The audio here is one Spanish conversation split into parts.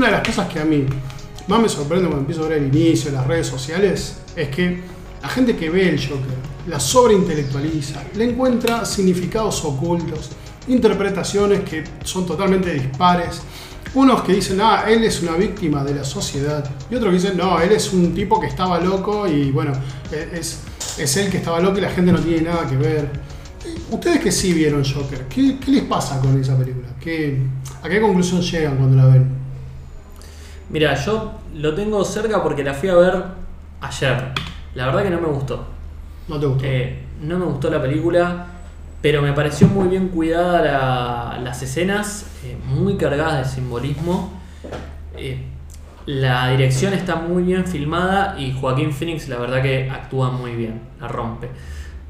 una de las cosas que a mí más me sorprende cuando empiezo a ver el inicio de las redes sociales es que la gente que ve el Joker la sobreintelectualiza, le encuentra significados ocultos, interpretaciones que son totalmente dispares. Unos que dicen, ah, él es una víctima de la sociedad. Y otros que dicen, no, él es un tipo que estaba loco y bueno, es, es él que estaba loco y la gente no tiene nada que ver. Ustedes que sí vieron Joker, ¿qué, qué les pasa con esa película? ¿Qué, ¿A qué conclusión llegan cuando la ven? Mira, yo lo tengo cerca porque la fui a ver ayer. La verdad que no me gustó. ¿No te gustó? Eh, no me gustó la película, pero me pareció muy bien cuidada la- las escenas, eh, muy cargadas de simbolismo. Eh, la dirección está muy bien filmada y Joaquín Phoenix la verdad que actúa muy bien, la rompe.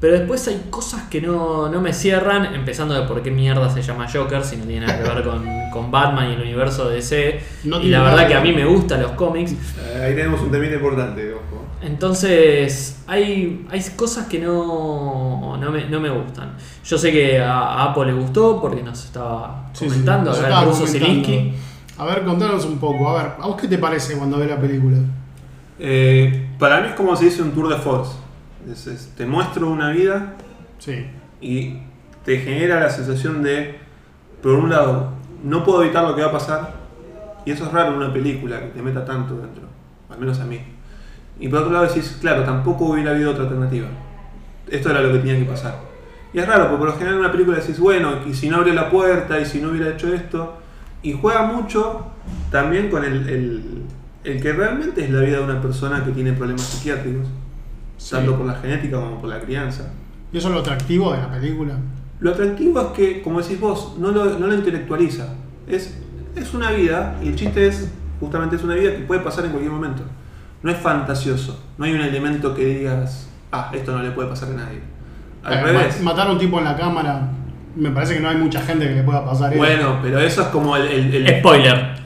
Pero después hay cosas que no, no me cierran, empezando de por qué mierda se llama Joker, si no tiene nada que ver con, con Batman y el universo de DC. No y la verdad que a mí me gustan los cómics. Eh, Ahí tenemos un temita importante, ojo. Entonces, hay, hay cosas que no, no, me, no me gustan. Yo sé que a, a Apple le gustó porque nos estaba Sí, sí, comentando, nos acá estaba el ruso comentando. Zelinsky. A ver, contanos un poco. A ver, ¿a vos qué te parece cuando ves la película? Eh, para mí es como se dice un tour de force. Es- es- te muestro una vida Sí. y te genera la sensación de, por un lado, no puedo evitar lo que va a pasar, y eso es raro en una película que te meta tanto dentro, al menos a mí. Y por otro lado decís, claro, tampoco hubiera habido otra alternativa. Esto era lo que tenía que pasar. Y es raro, porque por lo general en una película decís, bueno, y si no abre la puerta, y si no hubiera hecho esto, y juega mucho también con el, el- el que realmente es la vida de una persona que tiene problemas psiquiátricos, Sí. tanto por la genética como por la crianza. ¿Y eso es lo atractivo de la película? Lo atractivo es que, como decís vos, no lo, no lo intelectualiza. Es, es una vida, y el chiste es, justamente es una vida que puede pasar en cualquier momento. No es fantasioso, no hay un elemento que digas, ah, esto no le puede pasar a nadie. Al Eh, revés. ma- Matar a un tipo en la cámara, me parece que no hay mucha gente que le pueda pasar eso. Bueno, pero eso es como el, el- el- Spoiler.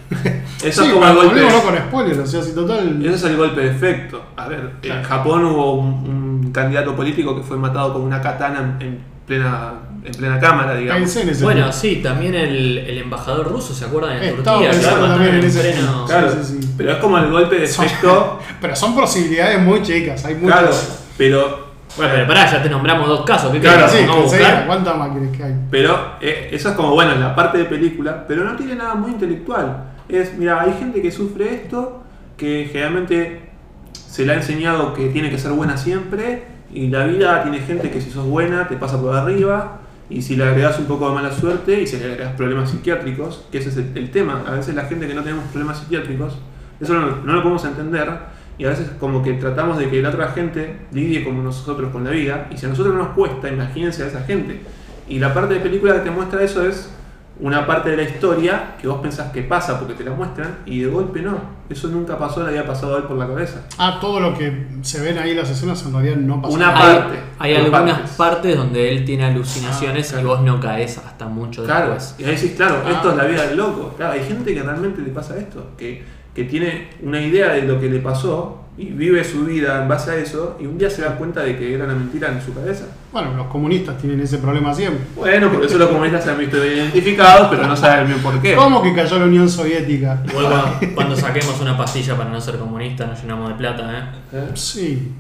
eso sí, es como el golpe. no con spoilers, o sea, si total. Eso es el golpe de efecto. A ver, Claro. en Japón hubo un, un candidato político que fue matado con una katana en, en plena, en plena cámara, digamos. Pensé en ese Bueno, sí, también el, el embajador ruso, ¿se acuerdan? En Estaba Turquía, pensando lo también mataron en ese pleno- tema. Claro, Sí, sí, pero es como el golpe de Son- efecto. Pero son posibilidades muy chicas, hay muchas. Claro, pero Bueno, pero pará, ya te nombramos dos casos. ¿Qué Claro, sí, ¿Vamos a enseguida, buscar? ¿cuántas más querés que hay? Pero eh, eso es como, bueno, en la parte de película, pero no tiene nada muy intelectual. Es, mira, hay gente que sufre esto, que generalmente se le ha enseñado que tiene que ser buena siempre, y la vida tiene gente que si sos buena te pasa por arriba, y si le agregas un poco de mala suerte, y si le agregas problemas psiquiátricos, que ese es el, el tema. A veces la gente que no tenemos problemas psiquiátricos, eso no, no lo podemos entender, y a veces como que tratamos de que la otra gente lidie como nosotros con la vida, y si a nosotros nos cuesta, imagínense a esa gente. Y la parte de película que te muestra eso es una parte de la historia que vos pensás que pasa porque te la muestran y de golpe no. Eso nunca pasó, le había pasado a él por la cabeza. Ah, todo lo que se ven ahí en las escenas en realidad no pasó. Una Hay, parte, hay por algunas partes. partes. donde él tiene alucinaciones Ah, claro. y vos no caes hasta mucho Claro, después. y ahí decís, claro, Ah. esto es la vida del loco. Claro, hay gente que realmente le pasa esto, que, que tiene una idea de lo que le pasó y vive su vida en base a eso y un día se da cuenta de que era una mentira en su cabeza. Bueno, los comunistas tienen ese problema siempre. Bueno, por eso los comunistas se han visto identificados, pero no saben bien por qué. ¿Cómo que cayó la Unión Soviética? Igual cuando, cuando saquemos una pastilla para no ser comunista nos llenamos de plata, ¿eh? ¿Eh? Sí.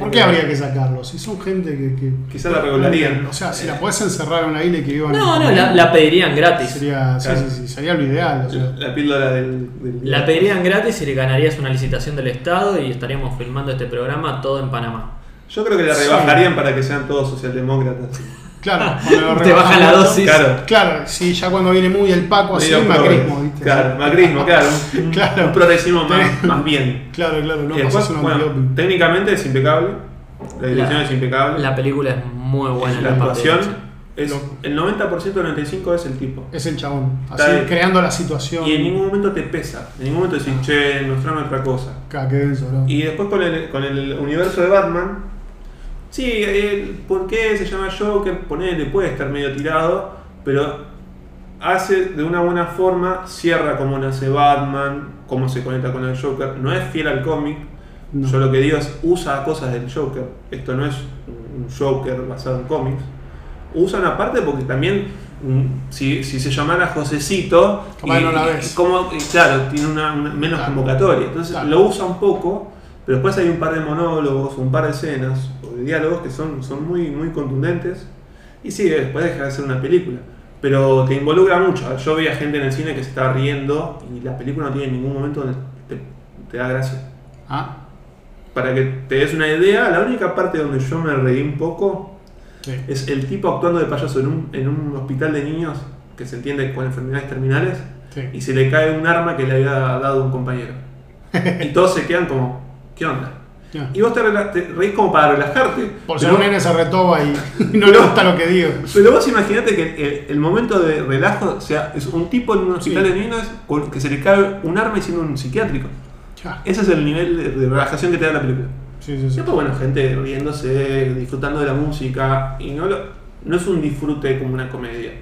¿Por qué habría que sacarlos? Si son gente que. que Quizá la regularían. O sea, si la podés encerrar en una isla y que vivan. No, no, la, la pedirían gratis. Sería, sí, Claro. sí, sí, sería lo ideal. o sea. La, la píldora del, del- La pedirían gratis y le ganarías una licitación del Estado y estaríamos filmando este programa todo en Panamá. Yo creo que la Sí. rebajarían para que sean todos socialdemócratas. Claro, Te baja la dosis. Claro. Claro, sí, ya cuando viene muy el Paco así, macrismo. ¿viste? Claro, macrismo, claro. Un, Claro. un progresismo más, bien. Claro, claro, no después, bueno, técnicamente es impecable. La dirección La- es impecable. La película es muy buena. la actuación es el 90% del 95% es el tipo. Es el chabón, así Está creando la situación. Y en ningún momento te pesa. En ningún momento decís, che, mostrame otra cosa. Ca, qué denso, ¿no? Y después con el, con el universo de Batman, sí, el por qué se llama Joker, ponele, puede estar medio tirado, pero hace de una buena forma, cierra cómo nace Batman, cómo se conecta con el Joker, no es fiel al cómic, No. yo lo que digo es usa cosas del Joker, esto no es un Joker basado en cómics, usa una parte porque también un- si, si se llamara Josecito, no la ves. como, y claro, tiene una, una- menos Claro. convocatoria. Entonces Claro. lo usa un poco, pero después hay un par de monólogos, un par de escenas diálogos que son, son muy, muy contundentes. Y sí, después deja de ser una película. Pero te involucra mucho. Yo veía gente en el cine que se estaba riendo y la película no tiene ningún momento donde te, te da gracia. Ah, Para que te des una idea, la única parte donde yo me reí un poco sí. es el tipo actuando de payaso en un, en un hospital de niños que se entiende con enfermedades terminales sí. y se le cae un arma que le había dado un compañero. y todos se quedan como, ¿qué onda? Y vos te, te reís como para relajarte. Por si un nene se retoba y, y no le gusta lo que digo. pero vos imaginate que el, el momento de relajo sea es un tipo en un hospital Sí. de niños que se le cae un arma y siendo un psiquiátrico. Ese es el nivel de, de relajación que te da la película. Sí, sí, sí. Bueno, gente riéndose, disfrutando de la música, y no, lo- no es un disfrute como una comedia.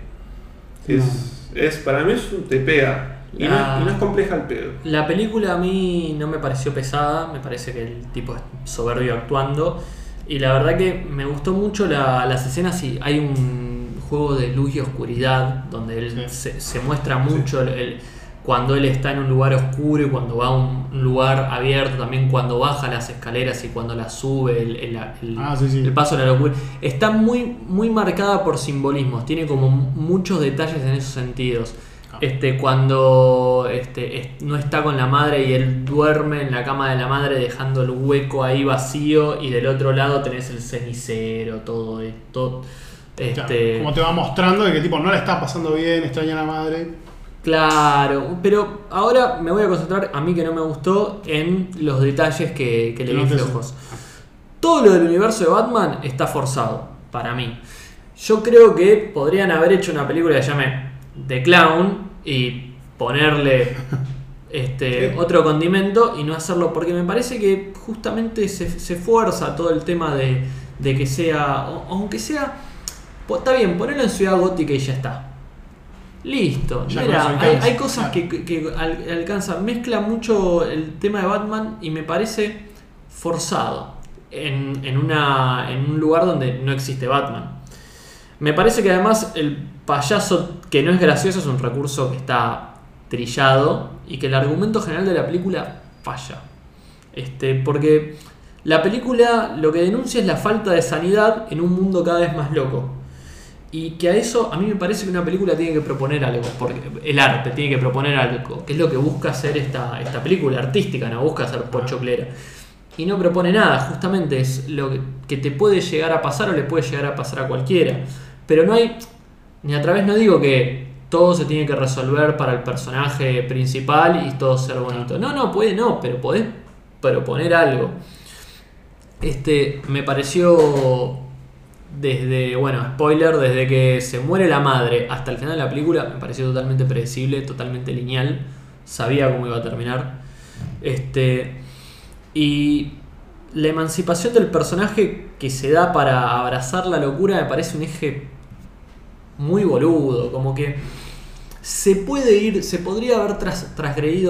Es, es para mí es un, te pega. Y, no, La- y no es compleja el pedo. La película a mí no me pareció pesada, me parece que el tipo es soberbio actuando. Y la verdad que me gustó mucho la- las escenas y hay un juego de luz y oscuridad donde él Sí. se, se muestra mucho el- el- cuando él está en un lugar oscuro y cuando va a un lugar abierto, también cuando baja las escaleras y cuando las sube, el, el- el- Ah, sí, sí. el paso de la locura. Está muy, muy marcada por simbolismos, tiene como muchos detalles en esos sentidos. Ah. Este, cuando este, es- no está con la madre y él duerme en la cama de la madre dejando el hueco ahí vacío y del otro lado tenés el cenicero, todo esto. Este, Como te va mostrando de que tipo no le está pasando bien, extraña a la madre. Claro, pero ahora me voy a concentrar, a mí que no me gustó, en los detalles que, que le vi flojos. Todo lo del universo de Batman está forzado, para mí. Yo creo que podrían haber hecho una película que llame The Clown y ponerle este, otro condimento y no hacerlo, porque me parece que justamente se, se fuerza todo el tema de, de que sea, o- aunque sea, está bien, ponerlo en Ciudad Gótica y ya está. Listo, Ya mira, hay, hay cosas que, que- que al- alcanzan, mezcla mucho el tema de Batman y me parece forzado en, en una, en un lugar donde no existe Batman. Me parece que además el payaso que no es gracioso es un recurso que está trillado y que el argumento general de la película falla. Este, porque la película lo que denuncia es la falta de sanidad en un mundo cada vez más loco. Y que a eso a mí me parece que una película tiene que proponer algo, porque el arte tiene que proponer algo, que es lo que busca hacer esta, esta película artística, no busca hacer pochoclera. Y no propone nada, justamente es lo que, que te puede llegar a pasar o le puede llegar a pasar a cualquiera. Pero no hay, ni a través no digo que todo se tiene que resolver para el personaje principal y todo ser bonito. No, no, puede no, pero podés proponer algo. Este, me pareció desde, bueno, spoiler, desde que se muere la madre hasta el final de la película, me pareció totalmente predecible, totalmente lineal. Sabía cómo iba a terminar. Este, y la emancipación del personaje que se da para abrazar la locura me parece un eje muy boludo, como que se puede ir, se podría haber tras-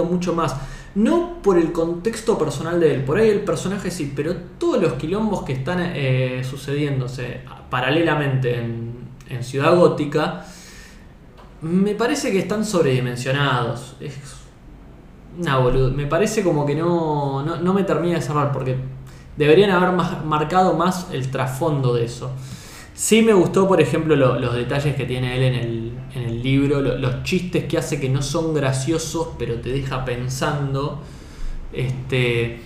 mucho más. No por el contexto personal de él, por ahí el personaje sí, pero todos los quilombos que están eh, sucediéndose paralelamente en, en Ciudad Gótica, me parece que están sobredimensionados. Es una bolud- Me parece como que no, no, no me termina de cerrar, porque deberían haber marcado más el trasfondo de eso. Sí me gustó, por ejemplo, lo- los detalles que tiene él en el, en el libro, lo- los chistes que hace que no son graciosos, pero te deja pensando. Este,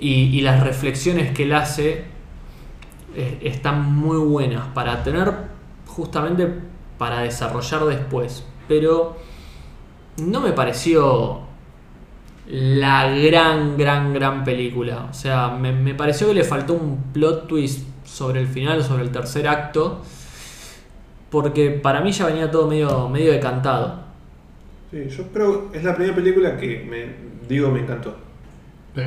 y, y las reflexiones que él hace eh, están muy buenas para tener justamente para desarrollar después. Pero no me pareció la gran, gran, gran película. O sea, me, me pareció que le faltó un plot twist sobre el final, sobre el tercer acto. Porque para mí ya venía todo medio, medio decantado. Sí, yo creo es la primera película que me digo me encantó. Sí.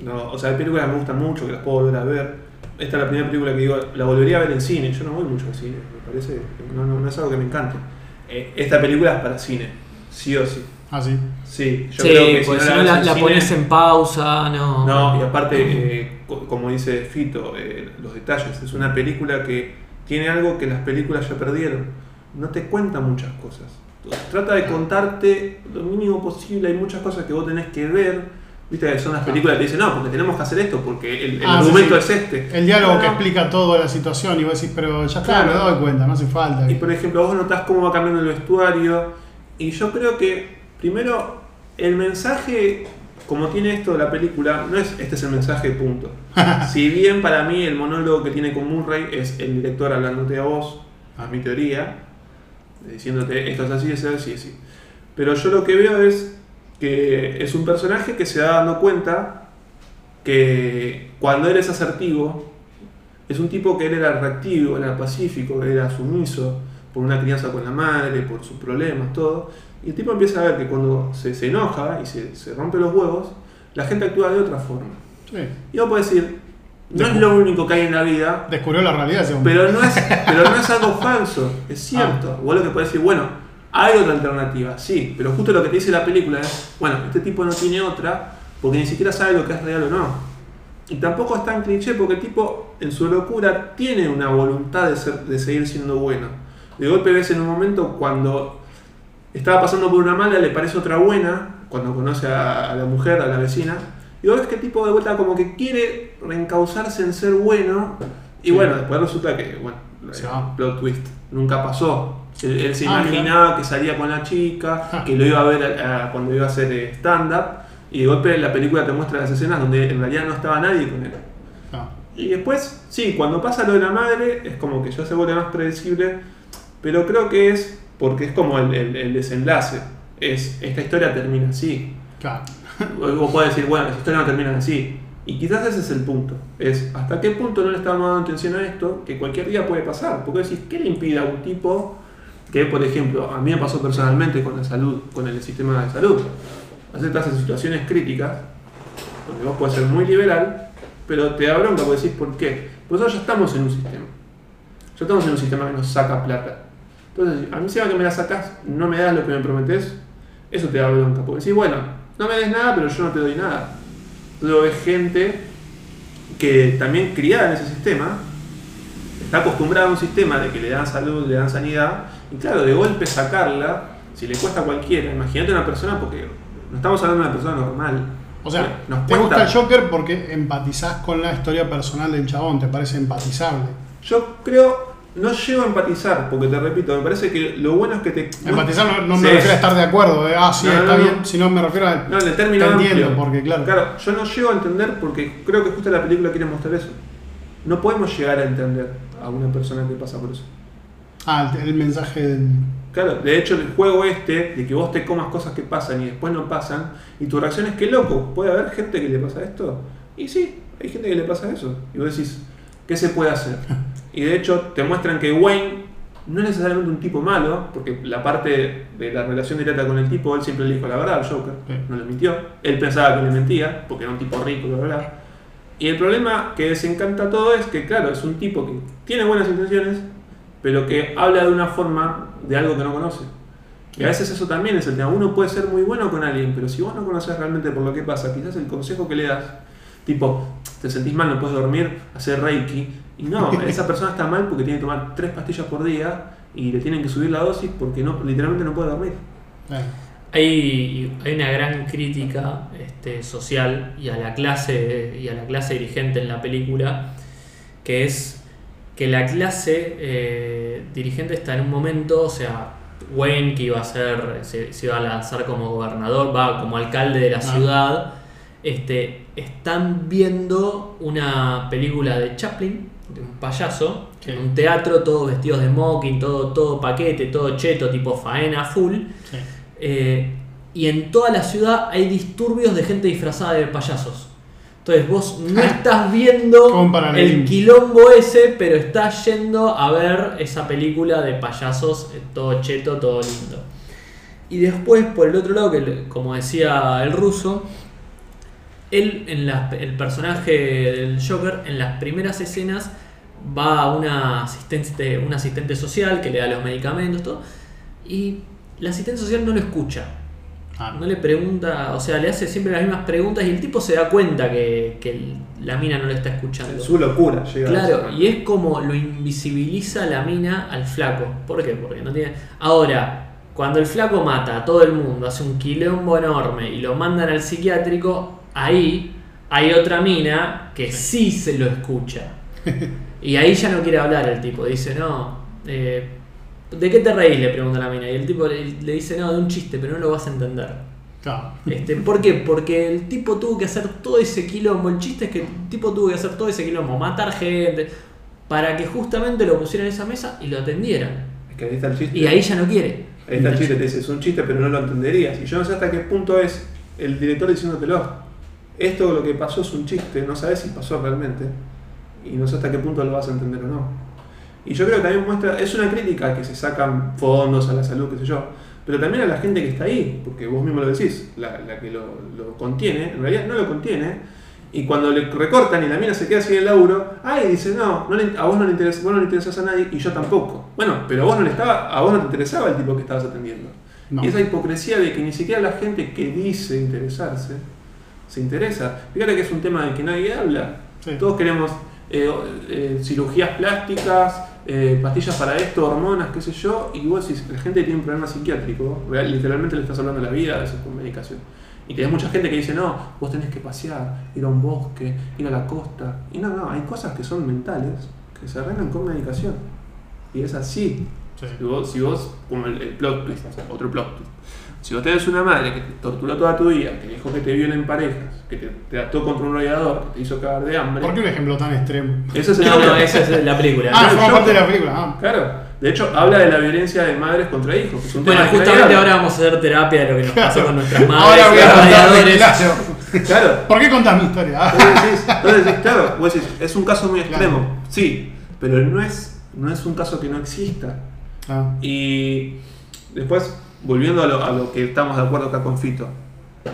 No, o sea, hay películas que me gustan mucho, que las puedo volver a ver. Esta es la primera película que digo, la volvería a ver en cine. Yo no voy mucho al cine, me parece, no, no, no es algo que me encante. Eh, esta película es para cine, sí o sí. Ah, sí. Sí, yo sí, creo que si si no la, pones en pausa, no. No, y aparte, eh, como dice Fito, eh, los detalles. Es una película que tiene algo que las películas ya perdieron. no te cuenta muchas cosas. Trata de contarte lo mínimo posible, hay muchas cosas que vos tenés que ver. Viste que son las películas que te dicen, no, porque tenemos que hacer esto, porque el, el Ah, argumento sí. es este. El diálogo que No. explica toda la situación y vos decís, pero ya está, Claro. me doy cuenta, no hace falta. Y por ejemplo, vos notás cómo va cambiando el vestuario. Y yo creo que, primero, el mensaje, como tiene esto la película, no es este es el mensaje, punto. si bien para mí el monólogo que tiene con Murray es el director hablándote a vos, a mi teoría, diciéndote esto es así, esto es así, así. Pero yo lo que veo es que es un personaje que se da dando cuenta que cuando él es asertivo, es un tipo que él era reactivo, era pacífico, era sumiso por una crianza con la madre, por sus problemas, todo. Y el tipo empieza a ver que cuando se, se enoja y se, se rompe los huevos, la gente actúa de otra forma. Sí. Y vos podés decir, no es lo único que hay en la vida, Descubrió la realidad hombre. pero no es, pero no es algo falso, es cierto. Vos lo que podés decir, bueno, hay otra alternativa, sí, pero justo lo que te dice la película es, bueno, este tipo no tiene otra porque ni siquiera sabe lo que es real o no. Y tampoco es tan cliché porque el tipo, en su locura, tiene una voluntad de, ser, de seguir siendo bueno. De golpe ves en un momento cuando estaba pasando por una mala, le parece otra buena, cuando conoce a, la mujer, a la vecina, y vos ves que el tipo de vuelta como que quiere reencauzarse en ser bueno, y Sí. bueno, después resulta que, bueno, plot twist nunca pasó. Él, él se Ah, imaginaba que salía con la chica, Ja. que lo iba a ver a- a- cuando iba a hacer eh, stand-up, y de golpe la película te muestra las escenas donde en realidad no estaba nadie con él. No. Y después, sí, cuando pasa lo de la madre, es como que ya se vuelve más predecible, pero creo que es porque es como el, el- el desenlace. Es, esta historia termina así. Claro. Vos podés decir, bueno, las historias no terminan así. Y quizás ese es el punto. Es hasta qué punto no le estamos dando atención a esto, que cualquier día puede pasar. Porque decís, ¿qué le impide a un tipo que, por ejemplo, a mí me pasó personalmente con la salud, con el sistema de salud? Hacer todas esas situaciones críticas, donde vos podés ser muy liberal, pero te da bronca porque decís, ¿por qué? Pues nosotros ya estamos en un sistema. Ya estamos en un sistema que nos saca plata. Entonces, a mí se va que me la sacas, no me das lo que me prometes, eso te da bronca. Porque decís, bueno, no me des nada, pero yo no te doy nada. Luego ves gente que también criada en ese sistema, está acostumbrada a un sistema de que le dan salud, le dan sanidad, y claro, de golpe sacarla, si le cuesta a cualquiera, imagínate una persona, porque no estamos hablando de una persona normal. O sea, Nos te gusta el Joker porque empatizás con la historia personal del chabón, te parece empatizable. Yo creo, no llego a empatizar, porque te repito, me parece que lo bueno es que te. Empatizar no, no Sí. me refiero a estar de acuerdo, de, ah, sí, No, no, está no. bien, sino me refiero a... No, en el término Te entiendo, amplio. porque claro. Claro, yo no llego a entender porque creo que justo la película quiere mostrar eso. No podemos llegar a entender a una persona que pasa por eso. Ah, el, el mensaje del... Claro, de hecho el juego este, de que vos te comas cosas que pasan y después no pasan, y tu reacción es que loco, ¿puede haber gente que le pasa esto? Y sí, hay gente que le pasa eso. Y vos decís, ¿qué se puede hacer? Y de hecho te muestran que Wayne no es necesariamente un tipo malo, porque la parte de la relación directa con el tipo, él siempre le dijo la verdad al Joker, Sí. no le mintió. Él pensaba que le mentía, porque era un tipo rico, la verdad. Y el problema que desencanta todo es que, claro, es un tipo que tiene buenas intenciones, pero que habla de una forma de algo que no conoce. Y a veces eso también es el tema. Uno puede ser muy bueno con alguien, pero si vos no conoces realmente por lo que pasa, quizás el consejo que le das, tipo, te sentís mal, no puedes dormir, hacer reiki. Y no, esa persona está mal porque tiene que tomar tres pastillas por día y le tienen que subir la dosis porque no, literalmente no puede dormir. eh, Hay, hay una gran crítica este, social y a la clase y a la clase dirigente en la película que es que la clase eh, dirigente está en un momento, o sea, Wayne que iba a ser, se, se iba a lanzar como gobernador, va como alcalde de la Ah. ciudad, este, están viendo una película de Chaplin, de un payaso, Sí. en un teatro, todos vestidos de smoking, todo, todo paquete, todo cheto, tipo faena full. sí. Eh, y en toda la ciudad hay disturbios de gente disfrazada de payasos. Entonces vos no estás viendo el quilombo ese, pero estás yendo a ver esa película de payasos, eh, todo cheto, todo lindo. Y después, por el otro lado, que como decía el ruso, él, en la- el personaje del Joker, en las primeras escenas, va a una asistente, un asistente social que le da los medicamentos, todo, y la asistente social no lo escucha. Ah. No le pregunta, o sea, le hace siempre las mismas preguntas y el tipo se da cuenta que, la mina no le está escuchando. Su locura llega a Claro, y es como lo invisibiliza la mina al flaco. ¿Por qué? Porque no tiene. Ahora, cuando el flaco mata a todo el mundo, hace un quilombo enorme y lo mandan al psiquiátrico, ahí hay otra mina que sí se lo escucha. Y ahí ya no quiere hablar el tipo. Dice, no. eh, ¿De qué te reís? Le pregunta la mina. Y el tipo le, le dice, no, de un chiste, pero no lo vas a entender. Claro. Este, ¿Por qué? Porque el tipo tuvo que hacer todo ese quilombo. El chiste es que el tipo tuvo que hacer todo ese quilombo, matar gente, para que justamente lo pusieran en esa mesa y lo atendieran. Es que ahí está el chiste. Y ahí ya no quiere. Ahí está el chiste, te dice, es un chiste, pero no lo entenderías. Y yo no sé hasta qué punto es el director diciéndotelo. Esto lo que pasó es un chiste, no sabes si pasó realmente. Y no sé hasta qué punto lo vas a entender o no. Y yo creo que también muestra, es una crítica que se sacan fondos a la salud, qué sé yo. Pero también a la gente que está ahí, porque vos mismo lo decís, la, la que lo, lo contiene, en realidad no lo contiene. Y cuando le recortan y la mina se queda sin el laburo, ay, dice, no, no le- a vos no le interesa, vos no le interesás a nadie y yo tampoco. Bueno, pero a vos no le estaba, a vos no te interesaba el tipo que estabas atendiendo. No. Y esa hipocresía de que ni siquiera la gente que dice interesarse se interesa. Fíjate que es un tema del que nadie habla. Sí. Todos queremos eh, eh, cirugías plásticas, eh, pastillas para esto, hormonas, qué sé yo, y vos decís, la gente tiene un problema psiquiátrico, real- literalmente le estás hablando de la vida a veces con medicación. Y tenés mucha gente que dice, no, vos tenés que pasear, ir a un bosque, ir a la costa. Y no, no, hay cosas que son mentales que se arreglan con medicación. Y es así. Sí. Si vos, si vos, como el, el plot twist, otro plot twist. Si vos tenés una madre que te torturó toda tu vida, que dijo que te violen parejas, que te, te ató contra un radiador, que te hizo cagar de hambre. ¿Por qué un ejemplo tan extremo? Ese es el No, no, esa es la película. Ah, forma parte de la película. Ah. Claro. De hecho, habla de la violencia de madres contra hijos. que es un Bueno, tema justamente ahora vamos a hacer terapia de lo que nos pasó Claro. con nuestras madres, Ahora voy a radiadores. Claro. ¿Por qué contás mi historia? Entonces decís, entonces claro, vos decís, es un caso muy Claro. extremo. Sí, pero no es, no es un caso que no exista. Ah. Y después, volviendo a lo, a lo que estamos de acuerdo acá con Fito,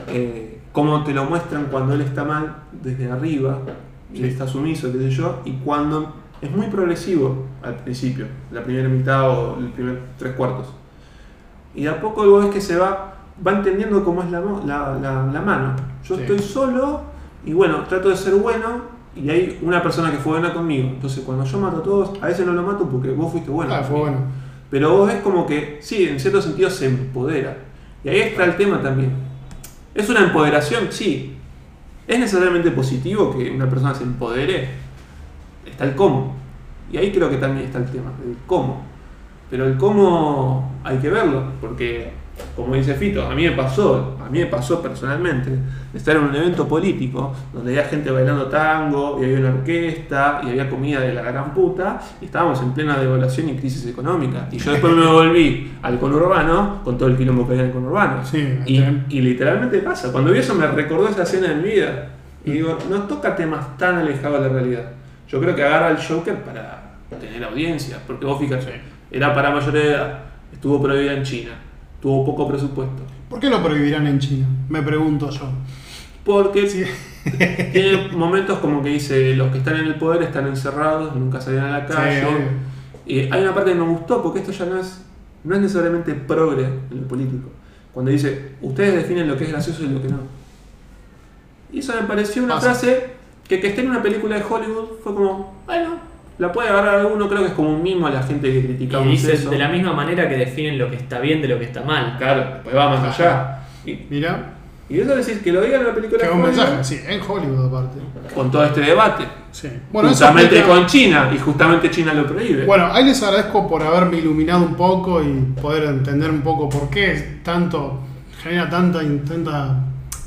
eh, cómo te lo muestran cuando él está mal desde arriba, él está sumiso, qué sé yo, y cuando es muy progresivo al principio, la primera mitad o el primer tres cuartos. Y de a poco vos ves que se va, va entendiendo cómo es la, la, la- la mano. Yo Sí. estoy solo y bueno, trato de ser bueno y hay una persona que fue buena conmigo. Entonces cuando yo mato a todos, a veces no lo mato porque vos fuiste bueno. Ah, fue bueno. Pero vos ves como que, sí, en cierto sentido se empodera. Y ahí está el tema también. ¿Es una empoderación? Sí. ¿Es necesariamente positivo que una persona se empodere? Está el cómo. Y ahí creo que también está el tema, el cómo. Pero el cómo hay que verlo, porque, como dice Fito, a mí me pasó, a mí me pasó personalmente, estar en un evento político donde había gente bailando tango, y había una orquesta, y había comida de la gran puta, y estábamos en plena devaluación y crisis económica. Y yo después me volví al conurbano con todo el quilombo que había en el conurbano. Sí, Y, literalmente pasa. Cuando vi eso me recordó esa escena en mi vida. Y digo, no toca temas tan alejados de la realidad. Yo creo que agarra al Joker para tener audiencia. Porque vos fíjate, era para mayor de edad, estuvo prohibida en China, tuvo poco presupuesto. ¿Por qué lo prohibirán en China? Me pregunto yo. Porque Sí. tiene momentos como que dice, los que están en el poder están encerrados, nunca salen a la calle. Sí. Y hay una parte que me gustó porque esto ya no es, no es necesariamente progre en lo político. Cuando dice, ustedes definen lo que es gracioso y lo que no. Y eso me pareció una Pasa. frase que que esté en una película de Hollywood fue como, bueno, la puede agarrar alguno, creo que es como un mimo a la gente que criticamos Y dice eso. de la misma manera que definen lo que está bien de lo que está mal. Claro, después va más allá. Y, Mira, y eso decir que lo diga en una película buen Hollywood, mensaje. Sí, en Hollywood aparte. con todo este debate. Sí. Bueno, justamente explica- con China, y justamente China lo prohíbe. Bueno, ahí les agradezco por haberme iluminado un poco y poder entender un poco por qué tanto genera tanta, tanta,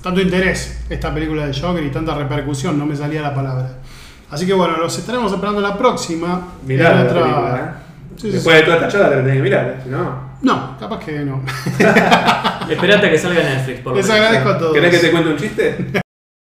tanto interés esta película de Joker y tanta repercusión, no me salía la palabra. Así que bueno, los estaremos esperando la próxima. Mirá la otra- película, ¿eh? Sí, sí, Después de toda esta charla te la tenés que mirar, si no. No, capaz que no. Esperate a que salga en Netflix, por lo Les menos. agradezco a todos. ¿Querés que te cuente un chiste?